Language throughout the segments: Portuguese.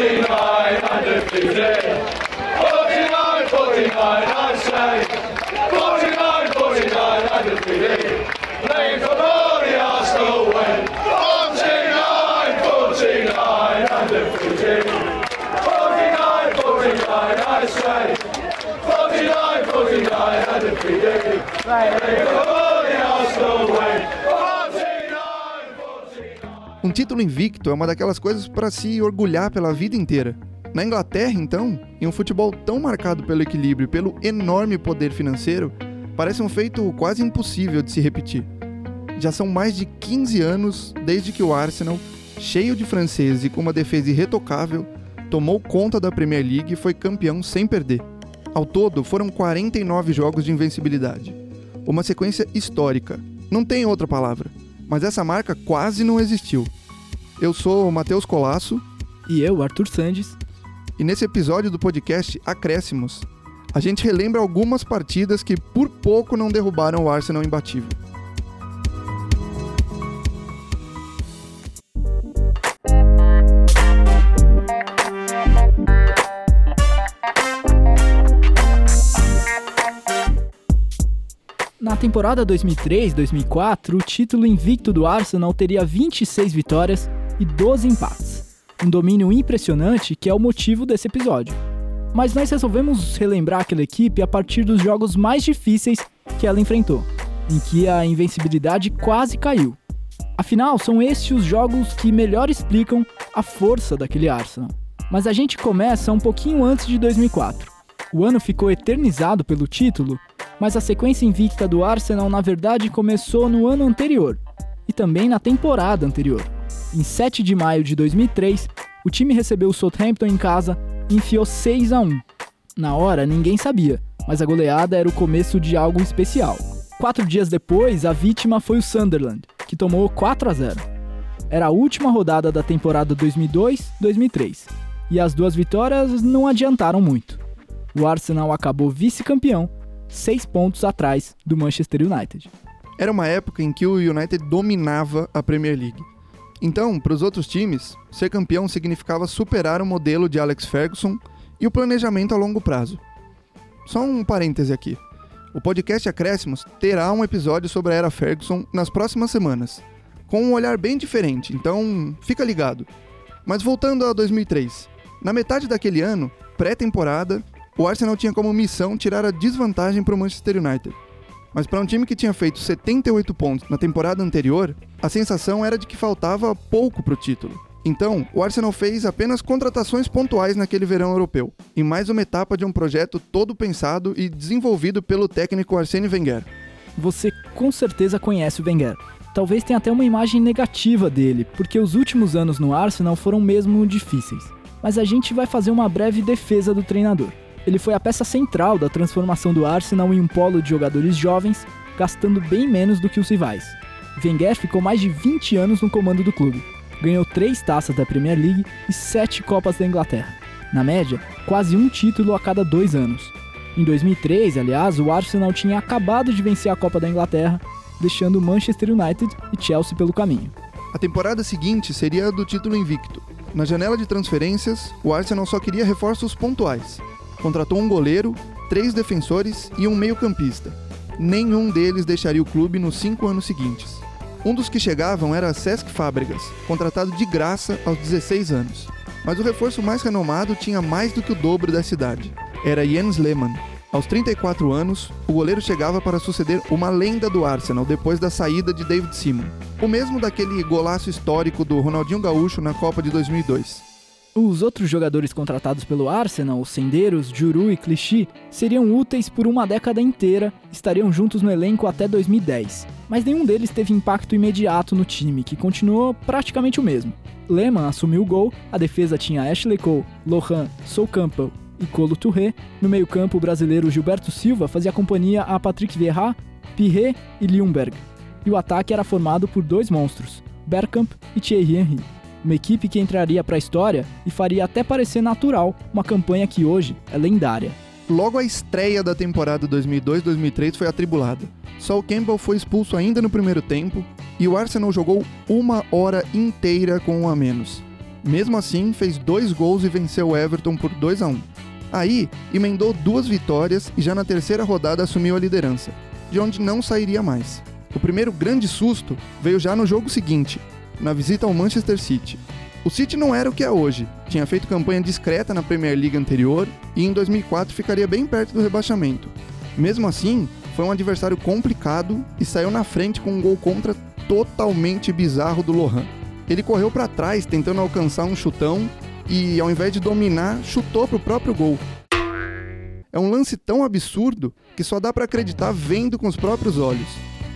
49 undefeated. 49, 49, I say. 49, 49 undefeated. Playing for all the Arsenal way. 49, 49 undefeated. 49, 49, I say. 49, 49 undefeated. Playing for all the Arsenal way. 49, 49. Um título invicto é uma daquelas coisas para se orgulhar pela vida inteira. Na Inglaterra, então, em um futebol tão marcado pelo equilíbrio e pelo enorme poder financeiro, parece um feito quase impossível de se repetir. Já são mais de 15 anos desde que o Arsenal, cheio de franceses e com uma defesa irretocável, tomou conta da Premier League e foi campeão sem perder. Ao todo, foram 49 jogos de invencibilidade. Uma sequência histórica. Não tem outra palavra. Mas essa marca quase não existiu. Eu sou o Matheus Colasso E eu, Arthur Sandes, e nesse episódio do podcast Acréscimos, a gente relembra algumas partidas que por pouco não derrubaram o Arsenal imbatível. Temporada 2003-2004, o título invicto do Arsenal teria 26 vitórias e 12 empates. Um domínio impressionante que é o motivo desse episódio. Mas nós resolvemos relembrar aquela equipe a partir dos jogos mais difíceis que ela enfrentou, em que a invencibilidade quase caiu. Afinal, são estes os jogos que melhor explicam a força daquele Arsenal. Mas a gente começa um pouquinho antes de 2004. O ano ficou eternizado pelo título, mas a sequência invicta do Arsenal na verdade começou no ano anterior e também na temporada anterior. Em 7 de maio de 2003, o time recebeu o Southampton em casa e enfiou 6 a 1. Na hora, ninguém sabia, mas a goleada era o começo de algo especial. Quatro dias depois, a vítima foi o Sunderland, que tomou 4 a 0. Era a última rodada da temporada 2002-2003, e as duas vitórias não adiantaram muito. O Arsenal acabou vice-campeão, seis pontos atrás do Manchester United. Era uma época em que o United dominava a Premier League. Então, para os outros times, ser campeão significava superar o modelo de Alex Ferguson e o planejamento a longo prazo. Só um parêntese aqui. O podcast Acréscimos terá um episódio sobre a era Ferguson nas próximas semanas, com um olhar bem diferente, então fica ligado. Mas voltando a 2003, na metade daquele ano, pré-temporada, o Arsenal tinha como missão tirar a desvantagem para o Manchester United. Mas para um time que tinha feito 78 pontos na temporada anterior, a sensação era de que faltava pouco para o título. Então, o Arsenal fez apenas contratações pontuais naquele verão europeu, em mais uma etapa de um projeto todo pensado e desenvolvido pelo técnico Arsene Wenger. Você com certeza conhece o Wenger. Talvez tenha até uma imagem negativa dele, porque os últimos anos no Arsenal foram mesmo difíceis. Mas a gente vai fazer uma breve defesa do treinador. Ele foi a peça central da transformação do Arsenal em um polo de jogadores jovens, gastando bem menos do que os rivais. Wenger ficou mais de 20 anos no comando do clube. Ganhou três taças da Premier League e sete Copas da Inglaterra. Na média, quase um título a cada dois anos. Em 2003, aliás, o Arsenal tinha acabado de vencer a Copa da Inglaterra, deixando Manchester United e Chelsea pelo caminho. A temporada seguinte seria a do título invicto. Na janela de transferências, o Arsenal só queria reforços pontuais. Contratou um goleiro, três defensores e um meio-campista. Nenhum deles deixaria o clube nos cinco anos seguintes. Um dos que chegavam era Cesc Fábregas, contratado de graça aos 16 anos. Mas o reforço mais renomado tinha mais do que o dobro da cidade. Era Jens Lehmann. Aos 34 anos, o goleiro chegava para suceder uma lenda do Arsenal depois da saída de David Simon. O mesmo daquele golaço histórico do Ronaldinho Gaúcho na Copa de 2002. Os outros jogadores contratados pelo Arsenal, os Sendeiros, Juru e Clichy, seriam úteis por uma década inteira, estariam juntos no elenco até 2010. Mas nenhum deles teve impacto imediato no time, que continuou praticamente o mesmo. Lehmann assumiu o gol, a defesa tinha Ashley Cole, Lohan, Sol Campbell e Colo Touré. No meio-campo, o brasileiro Gilberto Silva fazia companhia a Patrick Vieira, Pirret e Ljungberg. E o ataque era formado por dois monstros, Bergkamp e Thierry Henry. Uma equipe que entraria para a história e faria até parecer natural uma campanha que hoje é lendária. Logo a estreia da temporada 2002-2003 foi atribulada. Sol Campbell foi expulso ainda no primeiro tempo e o Arsenal jogou uma hora inteira com um a menos. Mesmo assim, fez dois gols e venceu o Everton por 2 a 1. Aí, emendou duas vitórias e já na terceira rodada assumiu a liderança, de onde não sairia mais. O primeiro grande susto veio já no jogo seguinte, na visita ao Manchester City. O City não era o que é hoje, tinha feito campanha discreta na Premier League anterior e em 2004 ficaria bem perto do rebaixamento. Mesmo assim, foi um adversário complicado e saiu na frente com um gol contra totalmente bizarro do Lohan. Ele correu para trás tentando alcançar um chutão e, ao invés de dominar, chutou pro próprio gol. É um lance tão absurdo que só dá para acreditar vendo com os próprios olhos.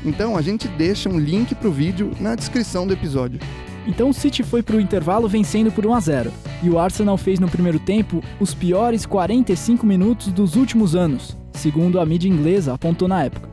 Então a gente deixa um link pro vídeo na descrição do episódio. Então o City foi para o intervalo vencendo por 1 a 0 e o Arsenal fez no primeiro tempo os piores 45 minutos dos últimos anos, segundo a mídia inglesa apontou na época.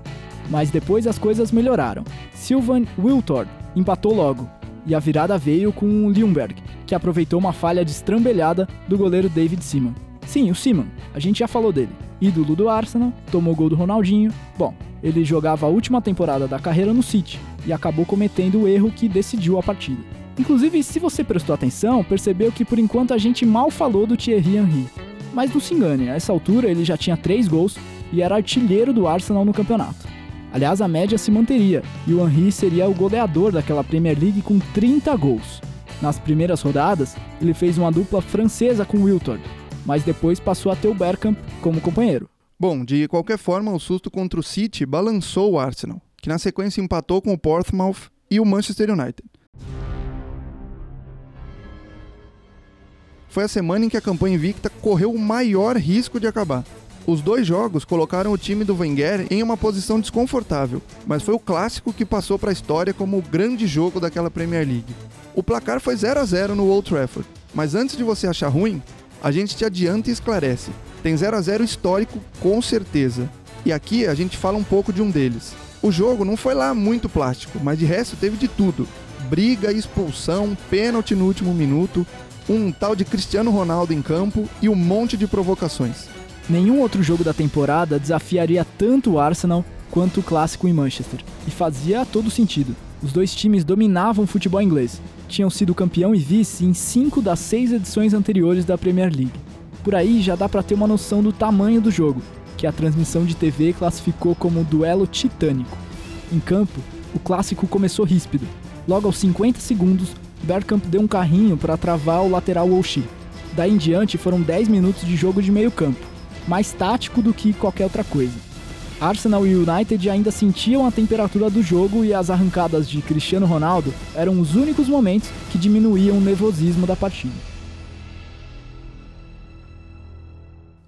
Mas depois as coisas melhoraram. Sylvan Wiltord empatou logo e a virada veio com o Ljungberg, que aproveitou uma falha destrambelhada do goleiro David Seaman. Sim, o Seaman, a gente já falou dele. Ídolo do Arsenal, tomou gol do Ronaldinho. Bom, ele jogava a última temporada da carreira no City e acabou cometendo o erro que decidiu a partida. Inclusive, se você prestou atenção, percebeu que por enquanto a gente mal falou do Thierry Henry. Mas não se engane, a essa altura ele já tinha 3 gols e era artilheiro do Arsenal no campeonato. Aliás, a média se manteria e o Henry seria o goleador daquela Premier League com 30 gols. Nas primeiras rodadas, ele fez uma dupla francesa com Wiltord, mas depois passou a ter o Bergkamp como companheiro. Bom, de qualquer forma, o susto contra o City balançou o Arsenal, que na sequência empatou com o Portsmouth e o Manchester United. Foi a semana em que a campanha invicta correu o maior risco de acabar. Os dois jogos colocaram o time do Wenger em uma posição desconfortável, mas foi o clássico que passou para a história como o grande jogo daquela Premier League. O placar foi 0 a 0 no Old Trafford, mas antes de você achar ruim, a gente te adianta e esclarece. Tem 0 a 0 histórico com certeza. E aqui a gente fala um pouco de um deles. O jogo não foi lá muito plástico, mas de resto teve de tudo. Briga, expulsão, pênalti no último minuto, um tal de Cristiano Ronaldo em campo e um monte de provocações. Nenhum outro jogo da temporada desafiaria tanto o Arsenal quanto o clássico em Manchester, e fazia todo sentido. Os dois times dominavam o futebol inglês, tinham sido campeão e vice em cinco das seis edições anteriores da Premier League. Por aí já dá para ter uma noção do tamanho do jogo, que a transmissão de TV classificou como duelo titânico. Em campo, o clássico começou ríspido. Logo aos 50 segundos, Bergkamp deu um carrinho para travar o lateral Wolshi. Daí em diante foram 10 minutos de jogo de meio campo, mais tático do que qualquer outra coisa. Arsenal e United ainda sentiam a temperatura do jogo e as arrancadas de Cristiano Ronaldo eram os únicos momentos que diminuíam o nervosismo da partida.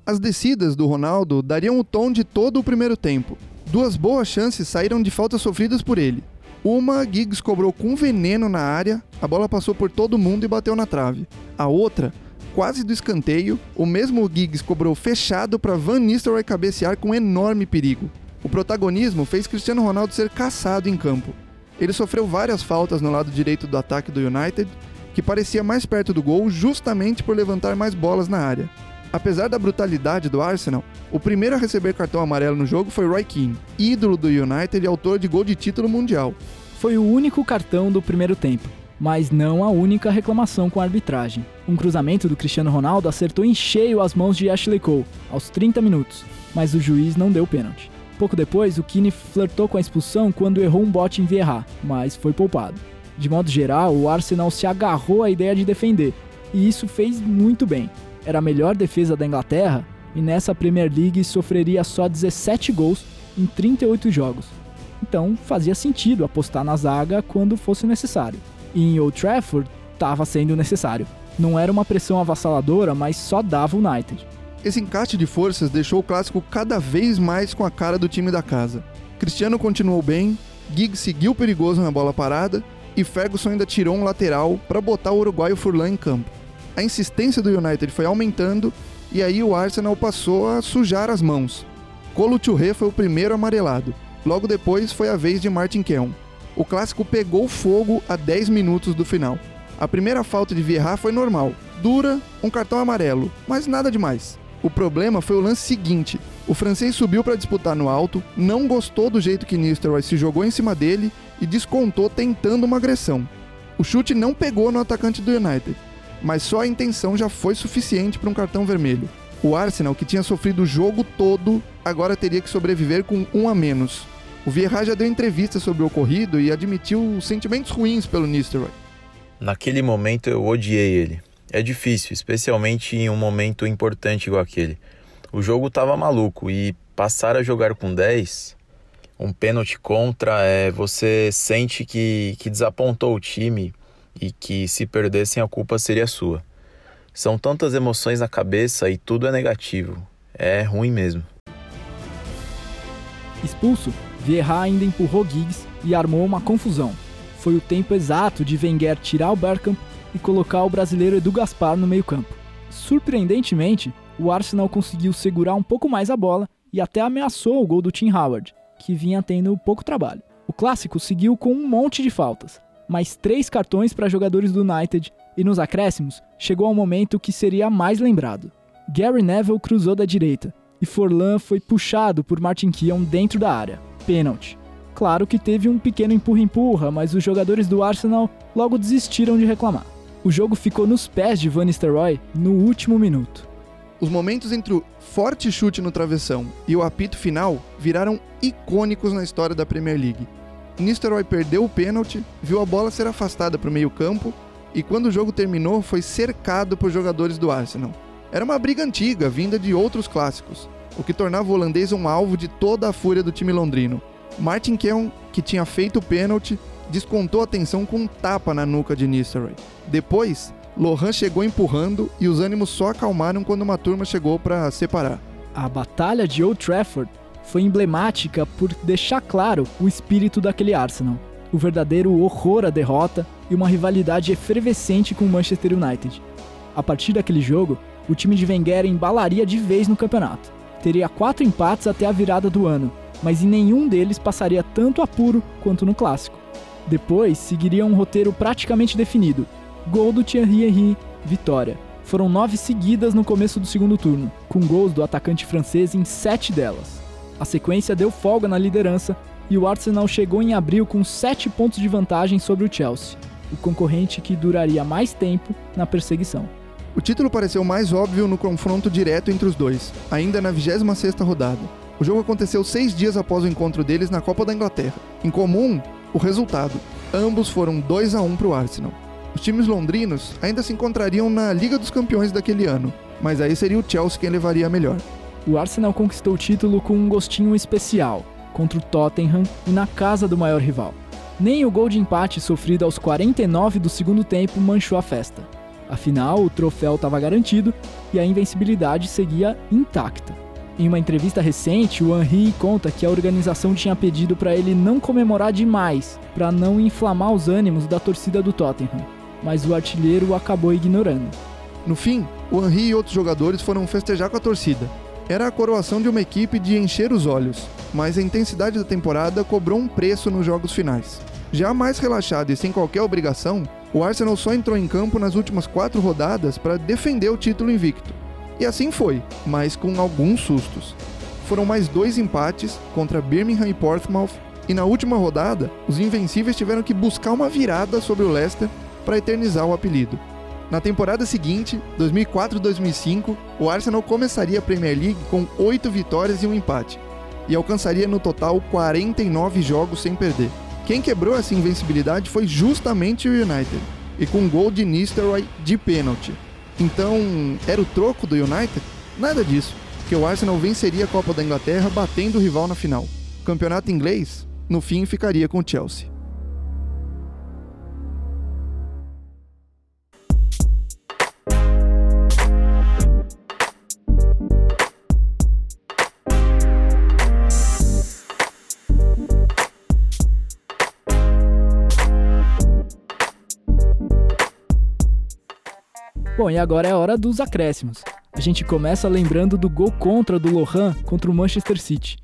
As descidas do Ronaldo dariam o tom de todo o primeiro tempo. Duas boas chances saíram de faltas sofridas por ele. Uma, Giggs cobrou com veneno na área, a bola passou por todo mundo e bateu na trave. A outra, quase do escanteio, o mesmo Giggs cobrou fechado para Van Nistelrooy cabecear com enorme perigo. O protagonismo fez Cristiano Ronaldo ser caçado em campo. Ele sofreu várias faltas no lado direito do ataque do United, que parecia mais perto do gol justamente por levantar mais bolas na área. Apesar da brutalidade do Arsenal, o primeiro a receber cartão amarelo no jogo foi Roy Keane, ídolo do United e autor de gol de título mundial. Foi o único cartão do primeiro tempo, mas não a única reclamação com a arbitragem. Um cruzamento do Cristiano Ronaldo acertou em cheio as mãos de Ashley Cole, aos 30 minutos, mas o juiz não deu pênalti. Pouco depois, o Keane flertou com a expulsão quando errou um bote em Vieira, mas foi poupado. De modo geral, o Arsenal se agarrou à ideia de defender, e isso fez muito bem. Era a melhor defesa da Inglaterra e nessa Premier League sofreria só 17 gols em 38 jogos. Então fazia sentido apostar na zaga quando fosse necessário. Em Old Trafford estava sendo necessário. Não era uma pressão avassaladora, mas só dava o United. Esse encaixe de forças deixou o clássico cada vez mais com a cara do time da casa. Cristiano continuou bem, Giggs seguiu perigoso na bola parada e Ferguson ainda tirou um lateral para botar o uruguaio Furlan em campo. A insistência do United foi aumentando e aí o Arsenal passou a sujar as mãos. Colo Touré foi o primeiro amarelado. Logo depois foi a vez de Martin Keown. O clássico pegou fogo a 10 minutos do final. A primeira falta de Vieira foi normal, dura, um cartão amarelo, mas nada demais. O problema foi o lance seguinte. O francês subiu para disputar no alto, não gostou do jeito que Nistelrooy se jogou em cima dele e descontou tentando uma agressão. O chute não pegou no atacante do United. mas só a intenção já foi suficiente para um cartão vermelho. O Arsenal, que tinha sofrido o jogo todo, agora teria que sobreviver com um a menos. O Vieira já deu entrevista sobre o ocorrido e admitiu sentimentos ruins pelo Nistelrooy. Naquele momento eu odiei ele. É difícil, especialmente em um momento importante igual aquele. O jogo tava maluco e passar a jogar com 10, um pênalti contra, é, você sente que, que desapontou o time e que se perdessem a culpa seria sua. São tantas emoções na cabeça e tudo é negativo. É ruim mesmo. Expulso, Vieira ainda empurrou Giggs e armou uma confusão. Foi o tempo exato de Wenger tirar o Bergkamp e colocar o brasileiro Edu Gaspar no meio-campo. Surpreendentemente, o Arsenal conseguiu segurar um pouco mais a bola e até ameaçou o gol do Tim Howard, que vinha tendo pouco trabalho. O clássico seguiu com um monte de faltas, mais três cartões para jogadores do United e nos acréscimos chegou ao momento que seria mais lembrado. Gary Neville cruzou da direita e Forlan foi puxado por Martin Keown dentro da área. Pênalti. Claro que teve um pequeno empurra-empurra, mas os jogadores do Arsenal logo desistiram de reclamar. O jogo ficou nos pés de Van Nistelrooy no último minuto. Os momentos entre o forte chute no travessão e o apito final viraram icônicos na história da Premier League. Nistelrooy perdeu o pênalti, viu a bola ser afastada para o meio-campo e quando o jogo terminou foi cercado por jogadores do Arsenal. Era uma briga antiga, vinda de outros clássicos, o que tornava o holandês um alvo de toda a fúria do time londrino. Martin Keown, que tinha feito o pênalti, descontou a tensão com um tapa na nuca de Nistelrooy. Depois, Lohan chegou empurrando e os ânimos só acalmaram quando uma turma chegou para separar. A batalha de Old Trafford foi emblemática por deixar claro o espírito daquele Arsenal, o verdadeiro horror à derrota e uma rivalidade efervescente com o Manchester United. A partir daquele jogo, o time de Wenger embalaria de vez no campeonato. Teria quatro empates até a virada do ano, mas em nenhum deles passaria tanto apuro quanto no clássico. Depois seguiria um roteiro praticamente definido: gol do Thierry Henry, vitória. Foram nove seguidas no começo do segundo turno, com gols do atacante francês em sete delas. A sequência deu folga na liderança e o Arsenal chegou em abril com 7 pontos de vantagem sobre o Chelsea, o concorrente que duraria mais tempo na perseguição. O título pareceu mais óbvio no confronto direto entre os dois, ainda na 26ª rodada. O jogo aconteceu seis dias após o encontro deles na Copa da Inglaterra. Em comum, o resultado. Ambos foram 2 a 1 para o Arsenal. Os times londrinos ainda se encontrariam na Liga dos Campeões daquele ano, mas aí seria o Chelsea quem levaria a melhor. O Arsenal conquistou o título com um gostinho especial, contra o Tottenham e na casa do maior rival. Nem o gol de empate sofrido aos 49 do segundo tempo manchou a festa. Afinal, o troféu estava garantido e a invencibilidade seguia intacta. Em uma entrevista recente, o Henry conta que a organização tinha pedido para ele não comemorar demais, para não inflamar os ânimos da torcida do Tottenham, mas o artilheiro acabou ignorando. No fim, o Henry e outros jogadores foram festejar com a torcida. Era a coroação de uma equipe de encher os olhos, mas a intensidade da temporada cobrou um preço nos jogos finais. Já mais relaxado e sem qualquer obrigação, o Arsenal só entrou em campo nas últimas quatro rodadas para defender o título invicto. E assim foi, mas com alguns sustos. Foram mais dois empates contra Birmingham e Portsmouth, e na última rodada, os Invencíveis tiveram que buscar uma virada sobre o Leicester para eternizar o apelido. Na temporada seguinte, 2004-2005, o Arsenal começaria a Premier League com oito vitórias e um empate, e alcançaria no total 49 jogos sem perder. Quem quebrou essa invencibilidade foi justamente o United, e com um gol de Nistelrooy de pênalti. Então, era o troco do United? Nada disso, que o Arsenal venceria a Copa da Inglaterra batendo o rival na final. O campeonato inglês, no fim, ficaria com o Chelsea. Bom, e agora é hora dos acréscimos. A gente começa lembrando do gol contra do Lohan contra o Manchester City.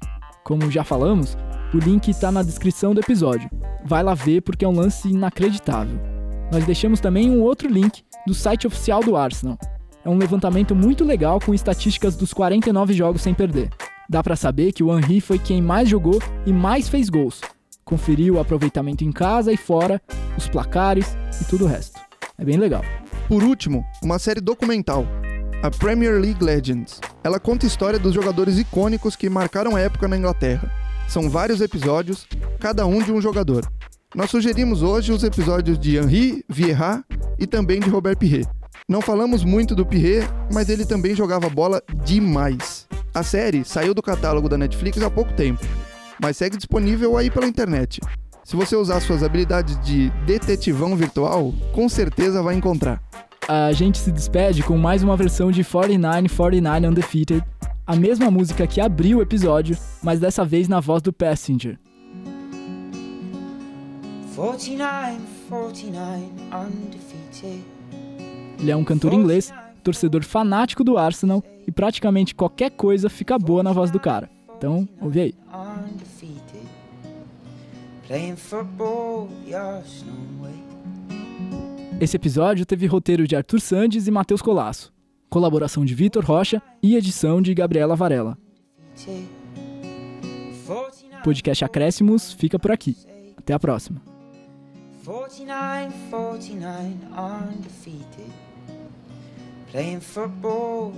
Como já falamos, o link está na descrição do episódio. Vai lá ver porque é um lance inacreditável. Nós deixamos também um outro link do site oficial do Arsenal. É um levantamento muito legal com estatísticas dos 49 jogos sem perder. Dá para saber que o Henry foi quem mais jogou e mais fez gols. Conferiu o aproveitamento em casa e fora, os placares e tudo o resto. É bem legal. Por último, uma série documental, a Premier League Legends. Ela conta a história dos jogadores icônicos que marcaram a época na Inglaterra. São vários episódios, cada um de um jogador. Nós sugerimos hoje os episódios de Henri, Vieira e também de Robert Pirret. Não falamos muito do Pirret, mas ele também jogava bola demais. A série saiu do catálogo da Netflix há pouco tempo, mas segue disponível aí pela internet. Se você usar suas habilidades de detetivão virtual, com certeza vai encontrar. A gente se despede com mais uma versão de 4949 Undefeated, a mesma música que abriu o episódio, mas dessa vez na voz do Passenger. 49, 49, undefeated. Ele é um cantor inglês, torcedor fanático do Arsenal e praticamente qualquer coisa fica boa na voz do cara. Então, ouve aí. Playing football the Arsenal way. Esse episódio teve roteiro de Arthur Sandes e Matheus Colasso, colaboração de Vitor Rocha e edição de Gabriela Varela. 49, Podcast Acréscimos fica por aqui. Até a próxima. 49, 49, undefeated. Playing football.